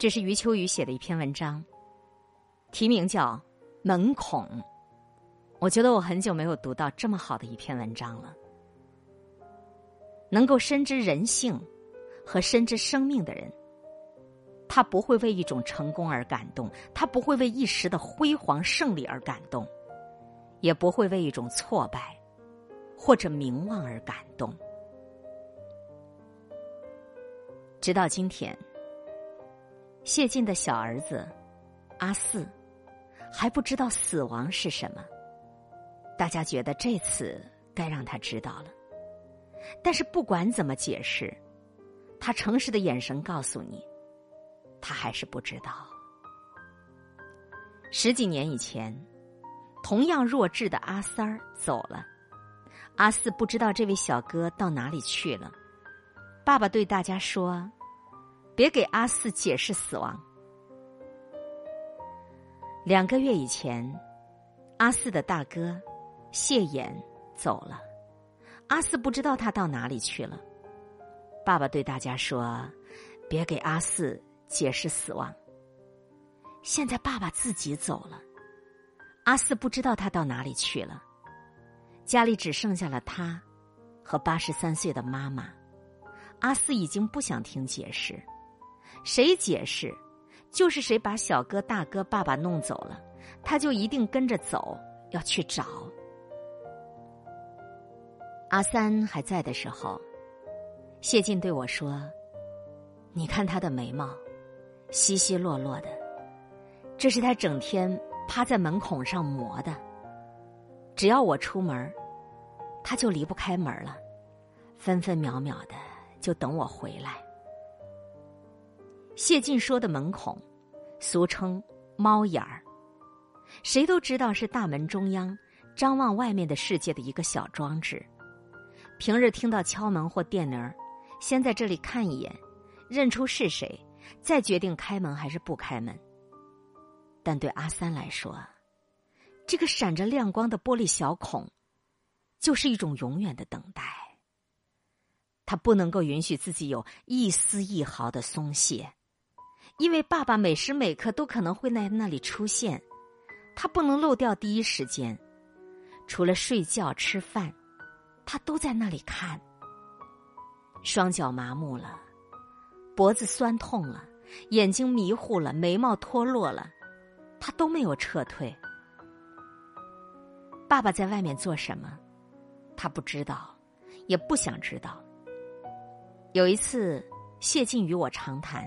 这是余秋雨写的一篇文章，题名叫《门孔》。我觉得我很久没有读到这么好的一篇文章了。能够深知人性和深知生命的人，他不会为一种成功而感动，他不会为一时的辉煌胜利而感动，也不会为一种挫败或者名望而感动。直到今天。谢晋的小儿子阿四还不知道死亡是什么，大家觉得这次该让他知道了。但是不管怎么解释，他诚实的眼神告诉你，他还是不知道。十几年以前，同样弱智的阿三儿走了，阿四不知道这位小哥到哪里去了。爸爸对大家说。别给阿四解释死亡。两个月以前，阿四的大哥谢衍走了，阿四不知道他到哪里去了。爸爸对大家说：“别给阿四解释死亡。”现在爸爸自己走了，阿四不知道他到哪里去了。家里只剩下了他和八十三岁的妈妈。阿四已经不想听解释。谁解释，就是谁把小哥、大哥、爸爸弄走了，他就一定跟着走，要去找。阿三还在的时候，谢晋对我说：“你看他的眉毛，稀稀落落的，这是他整天趴在门孔上磨的。只要我出门，他就离不开门了，分分秒秒的就等我回来。”谢晋说的门孔，俗称猫眼儿，谁都知道是大门中央张望外面的世界的一个小装置。平日听到敲门或电铃先在这里看一眼，认出是谁，再决定开门还是不开门。但对阿三来说，这个闪着亮光的玻璃小孔，就是一种永远的等待。他不能够允许自己有一丝一毫的松懈。因为爸爸每时每刻都可能会在那里出现，他不能漏掉第一时间。除了睡觉、吃饭，他都在那里看。双脚麻木了，脖子酸痛了，眼睛迷糊了，眉毛脱落了，他都没有撤退。爸爸在外面做什么？他不知道，也不想知道。有一次，谢晋与我长谈。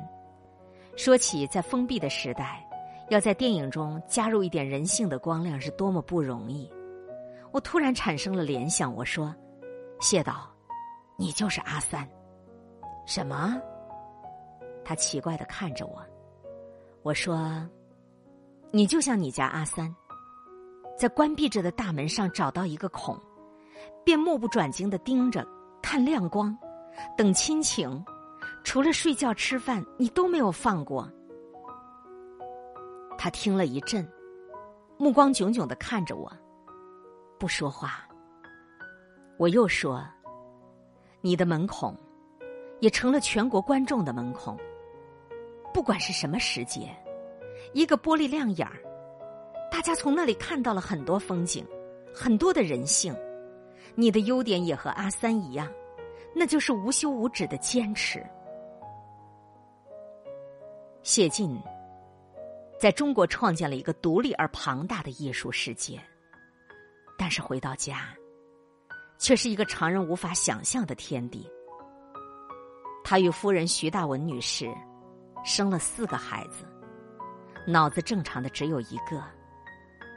说起在封闭的时代，要在电影中加入一点人性的光亮是多么不容易。我突然产生了联想，我说：“谢导，你就是阿三。”什么？他奇怪的看着我。我说：“你就像你家阿三，在关闭着的大门上找到一个孔，便目不转睛的盯着看亮光，等亲情。”除了睡觉吃饭，你都没有放过。他听了一阵，目光炯炯的看着我，不说话。我又说：“你的门孔，也成了全国观众的门孔。不管是什么时节，一个玻璃亮眼儿，大家从那里看到了很多风景，很多的人性。你的优点也和阿三一样，那就是无休无止的坚持。”谢晋在中国创建了一个独立而庞大的艺术世界，但是回到家，却是一个常人无法想象的天地。他与夫人徐大文女士生了四个孩子，脑子正常的只有一个，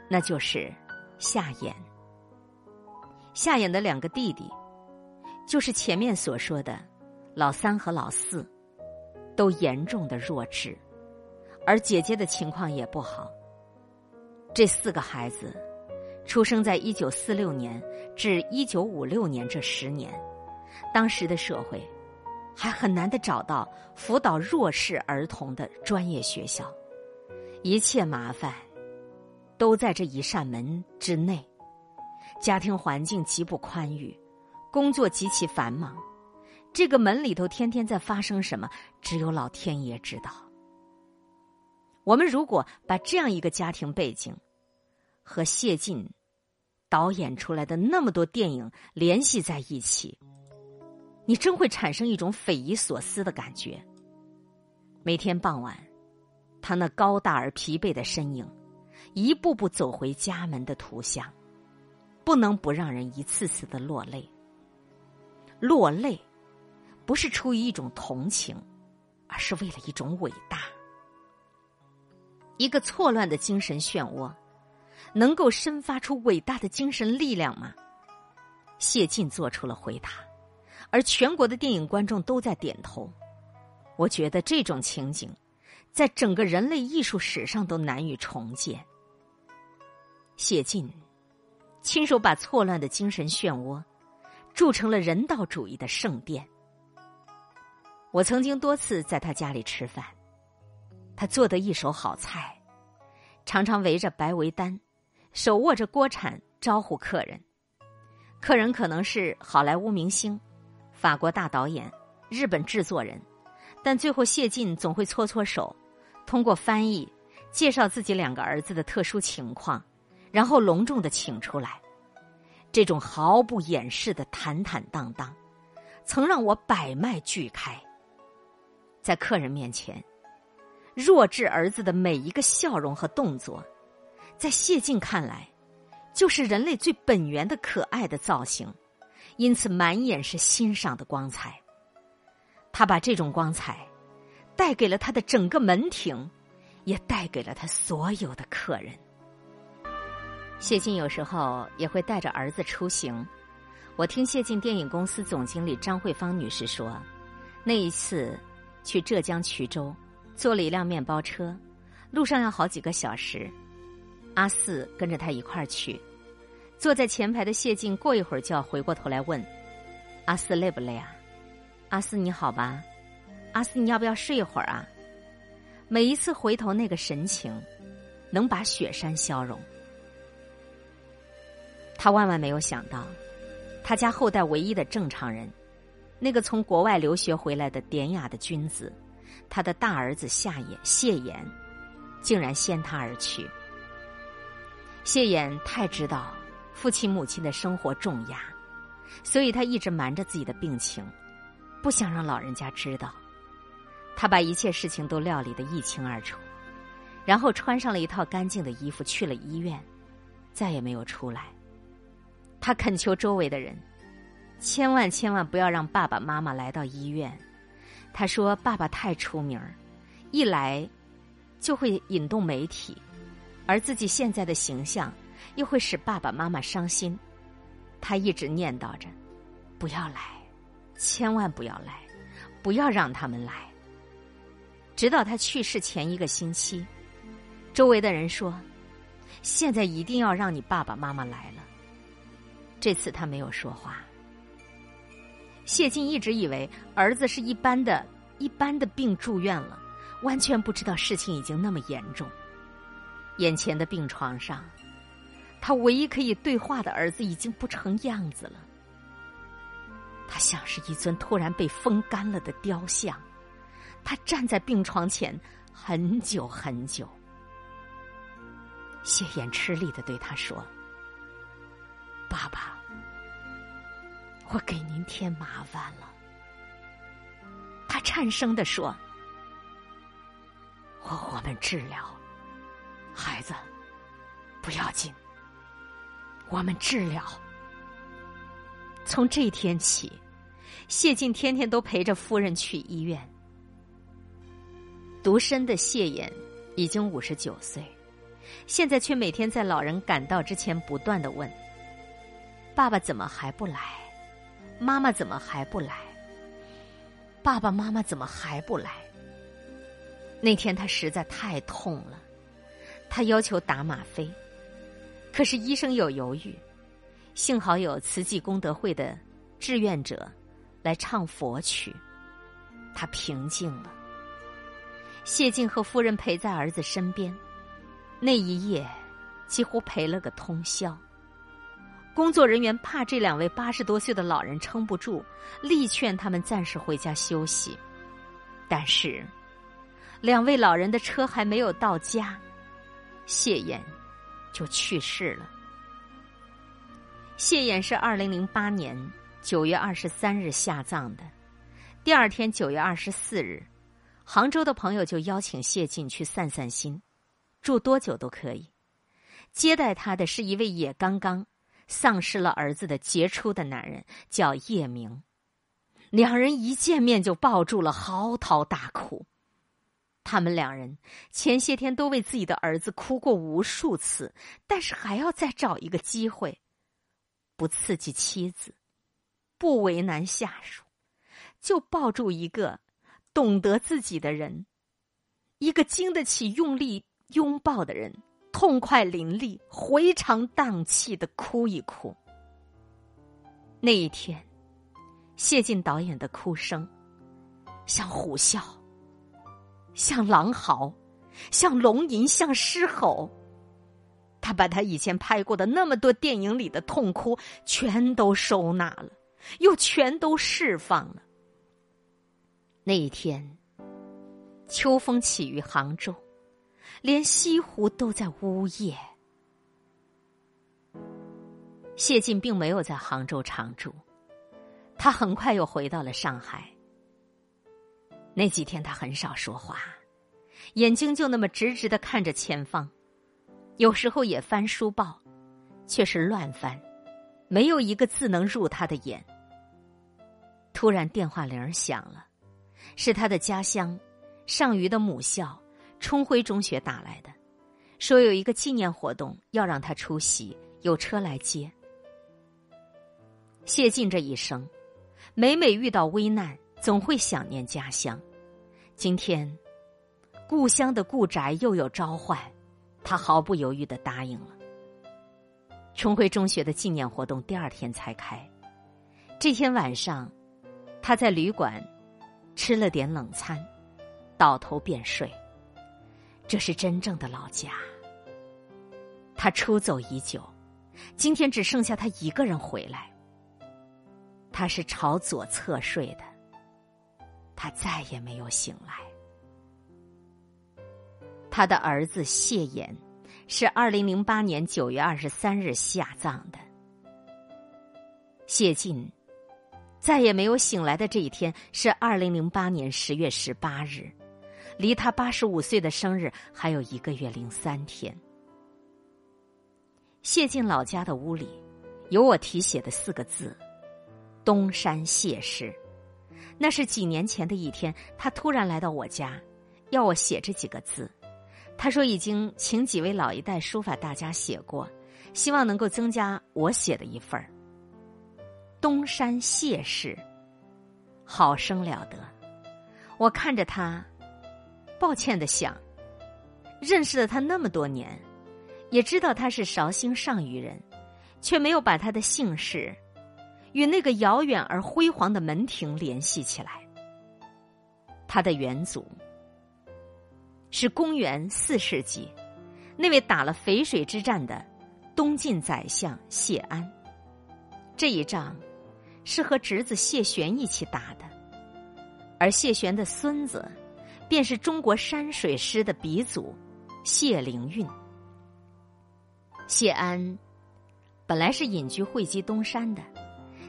那就是夏衍。夏衍的两个弟弟，就是前面所说的老三和老四。都严重的弱智，而姐姐的情况也不好。这四个孩子出生在一九四六年至一九五六年这十年，当时的社会还很难的找到辅导弱势儿童的专业学校，一切麻烦都在这一扇门之内，家庭环境极不宽裕，工作极其繁忙。这个门里头天天在发生什么，只有老天爷知道。我们如果把这样一个家庭背景和谢晋导演出来的那么多电影联系在一起，你真会产生一种匪夷所思的感觉。每天傍晚，他那高大而疲惫的身影，一步步走回家门的图像，不能不让人一次次的落泪。落泪，不是出于一种同情，而是为了一种伟大。一个错乱的精神漩涡，能够生发出伟大的精神力量吗？谢晋做出了回答，而全国的电影观众都在点头。我觉得这种情景，在整个人类艺术史上都难以重建。谢晋亲手把错乱的精神漩涡铸成了人道主义的圣殿。我曾经多次在他家里吃饭。他做的一手好菜，常常围着白围单，手握着锅铲招呼客人。客人可能是好莱坞明星、法国大导演、日本制作人，但最后谢晋总会搓搓手，通过翻译介绍自己两个儿子的特殊情况，然后隆重的请出来。这种毫不掩饰的坦坦荡荡，曾让我百脉俱开。在客人面前。弱智儿子的每一个笑容和动作，在谢晋看来，就是人类最本源的可爱的造型，因此满眼是欣赏的光彩。他把这种光彩带给了他的整个门庭，也带给了他所有的客人。谢晋有时候也会带着儿子出行。我听谢晋电影公司总经理张慧芳女士说，那一次去浙江衢州。坐了一辆面包车，路上要好几个小时。阿四跟着他一块儿去，坐在前排的谢晋过一会儿就要回过头来问：“阿四累不累啊？阿四你好吧？阿四你要不要睡一会儿啊？”每一次回头那个神情，能把雪山消融。他万万没有想到，他家后代唯一的正常人，那个从国外留学回来的典雅的君子。他的大儿子夏衍谢衍，竟然先他而去。谢衍太知道父亲母亲的生活重压，所以他一直瞒着自己的病情，不想让老人家知道。他把一切事情都料理的一清二楚，然后穿上了一套干净的衣服去了医院，再也没有出来。他恳求周围的人，千万千万不要让爸爸妈妈来到医院。他说：“爸爸太出名儿，一来就会引动媒体，而自己现在的形象又会使爸爸妈妈伤心。”他一直念叨着：“不要来，千万不要来，不要让他们来。”直到他去世前一个星期，周围的人说：“现在一定要让你爸爸妈妈来了。”这次他没有说话。谢晋一直以为儿子是一般的、一般的病住院了，完全不知道事情已经那么严重。眼前的病床上，他唯一可以对话的儿子已经不成样子了。他像是一尊突然被风干了的雕像，他站在病床前很久很久。谢衍吃力的对他说：“爸爸。”我给您添麻烦了，他颤声的说：“我我们治疗，孩子不要紧，我们治疗。”从这天起，谢晋天天都陪着夫人去医院。独身的谢衍已经五十九岁，现在却每天在老人赶到之前不断的问：“爸爸怎么还不来？”妈妈怎么还不来？爸爸妈妈怎么还不来？那天他实在太痛了，他要求打吗啡，可是医生有犹豫。幸好有慈济功德会的志愿者来唱佛曲，他平静了。谢晋和夫人陪在儿子身边，那一夜几乎陪了个通宵。工作人员怕这两位八十多岁的老人撑不住，力劝他们暂时回家休息。但是，两位老人的车还没有到家，谢衍就去世了。谢衍是二零零八年九月二十三日下葬的，第二天九月二十四日，杭州的朋友就邀请谢晋去散散心，住多久都可以。接待他的是一位也刚刚丧失了儿子的杰出的男人，叫叶明。两人一见面就抱住了，嚎啕大哭。他们两人前些天都为自己的儿子哭过无数次，但是还要再找一个机会，不刺激妻子，不为难下属，就抱住一个懂得自己的人，一个经得起用力拥抱的人，痛快淋漓、回肠荡气的哭一哭。那一天，谢晋导演的哭声像虎啸。像狼嚎，像龙吟，像狮吼。他把他以前拍过的那么多电影里的痛哭全都收纳了，又全都释放了。那一天，秋风起于杭州，连西湖都在呜咽。谢晋并没有在杭州常住，他很快又回到了上海。那几天他很少说话，眼睛就那么直直的看着前方，有时候也翻书报，却是乱翻，没有一个字能入他的眼。突然电话铃响了，是他的家乡上虞的母校春晖中学打来的，说有一个纪念活动要让他出席，有车来接。谢晋这一生，每每遇到危难。总会想念家乡。今天，故乡的故宅又有召唤，他毫不犹豫的答应了。春晖中学的纪念活动第二天才开，这天晚上，他在旅馆吃了点冷餐，倒头便睡。这是真正的老家。他出走已久，今天只剩下他一个人回来。他是朝左侧睡的。他再也没有醒来。他的儿子谢衍是二零零八年九月二十三日下葬的。谢晋再也没有醒来的这一天是二零零八年十月十八日，离他八十五岁的生日还有一个月零三天。谢晋老家的屋里有我题写的四个字：“东山谢氏。”那是几年前的一天，他突然来到我家，要我写这几个字。他说已经请几位老一代书法大家写过，希望能够增加我写的一份儿。东山谢氏，好生了得。我看着他，抱歉的想，认识了他那么多年，也知道他是绍兴上虞人，却没有把他的姓氏。与那个遥远而辉煌的门庭联系起来。他的元祖是公元四世纪那位打了淝水之战的东晋宰相谢安。这一仗是和侄子谢玄一起打的，而谢玄的孙子便是中国山水诗的鼻祖谢灵运。谢安本来是隐居会稽东山的。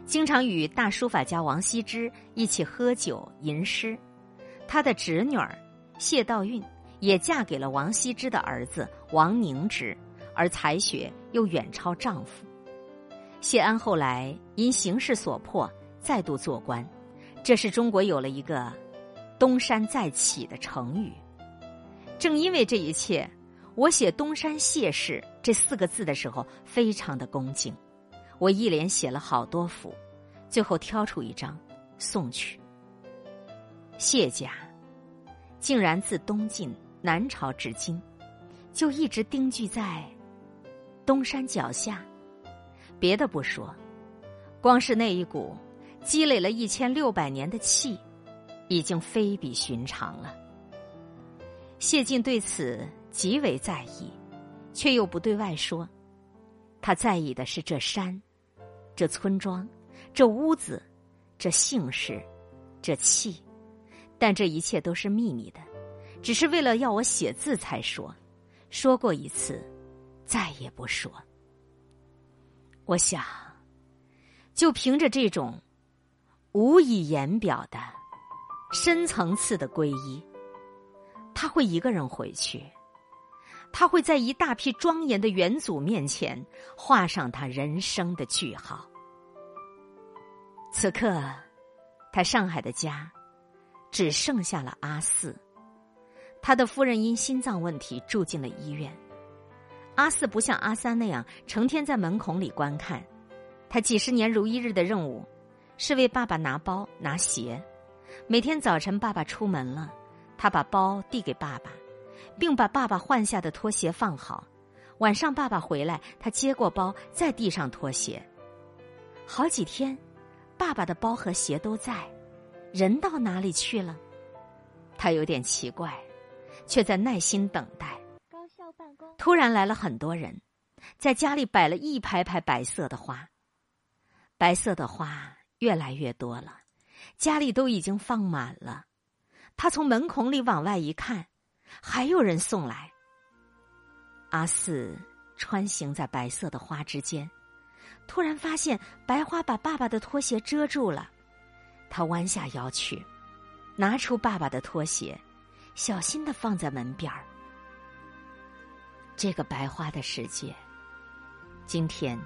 经常与大书法家王羲之一起喝酒吟诗，他的侄女儿谢道韫也嫁给了王羲之的儿子王凝之，而才学又远超丈夫。谢安后来因形势所迫再度做官，这是中国有了一个“东山再起”的成语。正因为这一切，我写“东山谢氏”这四个字的时候，非常的恭敬。我一连写了好多幅，最后挑出一张送去。谢家竟然自东晋南朝至今，就一直定居在东山脚下。别的不说，光是那一股积累了一千六百年的气，已经非比寻常了。谢晋对此极为在意，却又不对外说。他在意的是这山。这村庄，这屋子，这姓氏，这气，但这一切都是秘密的，只是为了要我写字才说，说过一次，再也不说。我想，就凭着这种无以言表的深层次的皈依，他会一个人回去。他会在一大批庄严的元祖面前画上他人生的句号。此刻，他上海的家只剩下了阿四。他的夫人因心脏问题住进了医院。阿四不像阿三那样成天在门孔里观看，他几十年如一日的任务是为爸爸拿包拿鞋。每天早晨爸爸出门了，他把包递给爸爸。并把爸爸换下的拖鞋放好。晚上爸爸回来，他接过包，再递上拖鞋。好几天，爸爸的包和鞋都在，人到哪里去了？他有点奇怪，却在耐心等待。高校办公。突然来了很多人，在家里摆了一排排白色的花。白色的花越来越多了，家里都已经放满了。他从门孔里往外一看。还有人送来。阿四穿行在白色的花之间，突然发现白花把爸爸的拖鞋遮住了。他弯下腰去，拿出爸爸的拖鞋，小心的放在门边儿。这个白花的世界，今天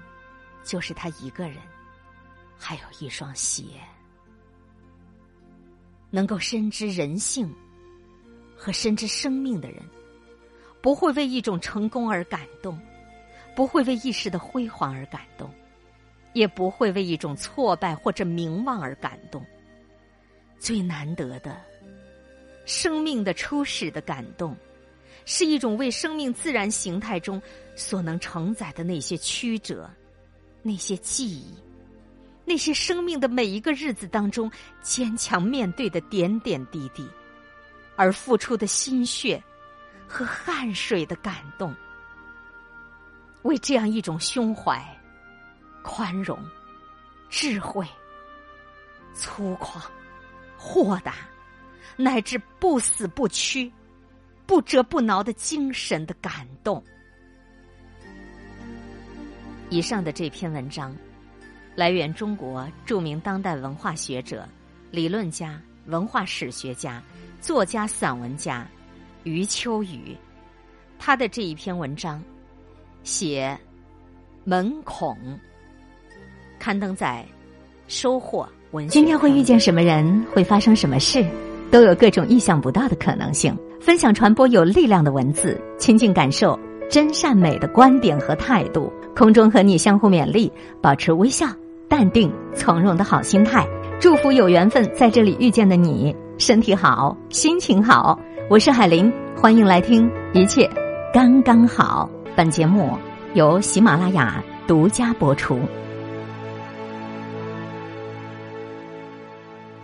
就是他一个人，还有一双鞋，能够深知人性。和深知生命的人，不会为一种成功而感动，不会为一时的辉煌而感动，也不会为一种挫败或者名望而感动。最难得的，生命的初始的感动，是一种为生命自然形态中所能承载的那些曲折、那些记忆、那些生命的每一个日子当中坚强面对的点点滴滴。而付出的心血和汗水的感动，为这样一种胸怀、宽容、智慧、粗犷、豁达，乃至不死不屈、不折不挠的精神的感动。以上的这篇文章，来源中国著名当代文化学者、理论家、文化史学家。作家、散文家余秋雨，他的这一篇文章写门孔，刊登在《收获》文。今天会遇见什么人，会发生什么事，都有各种意想不到的可能性。分享传播有力量的文字，亲近感受真善美的观点和态度。空中和你相互勉励，保持微笑、淡定、从容的好心态。祝福有缘分在这里遇见的你。身体好，心情好。我是海林，欢迎来听，一切刚刚好。本节目由喜马拉雅独家播出。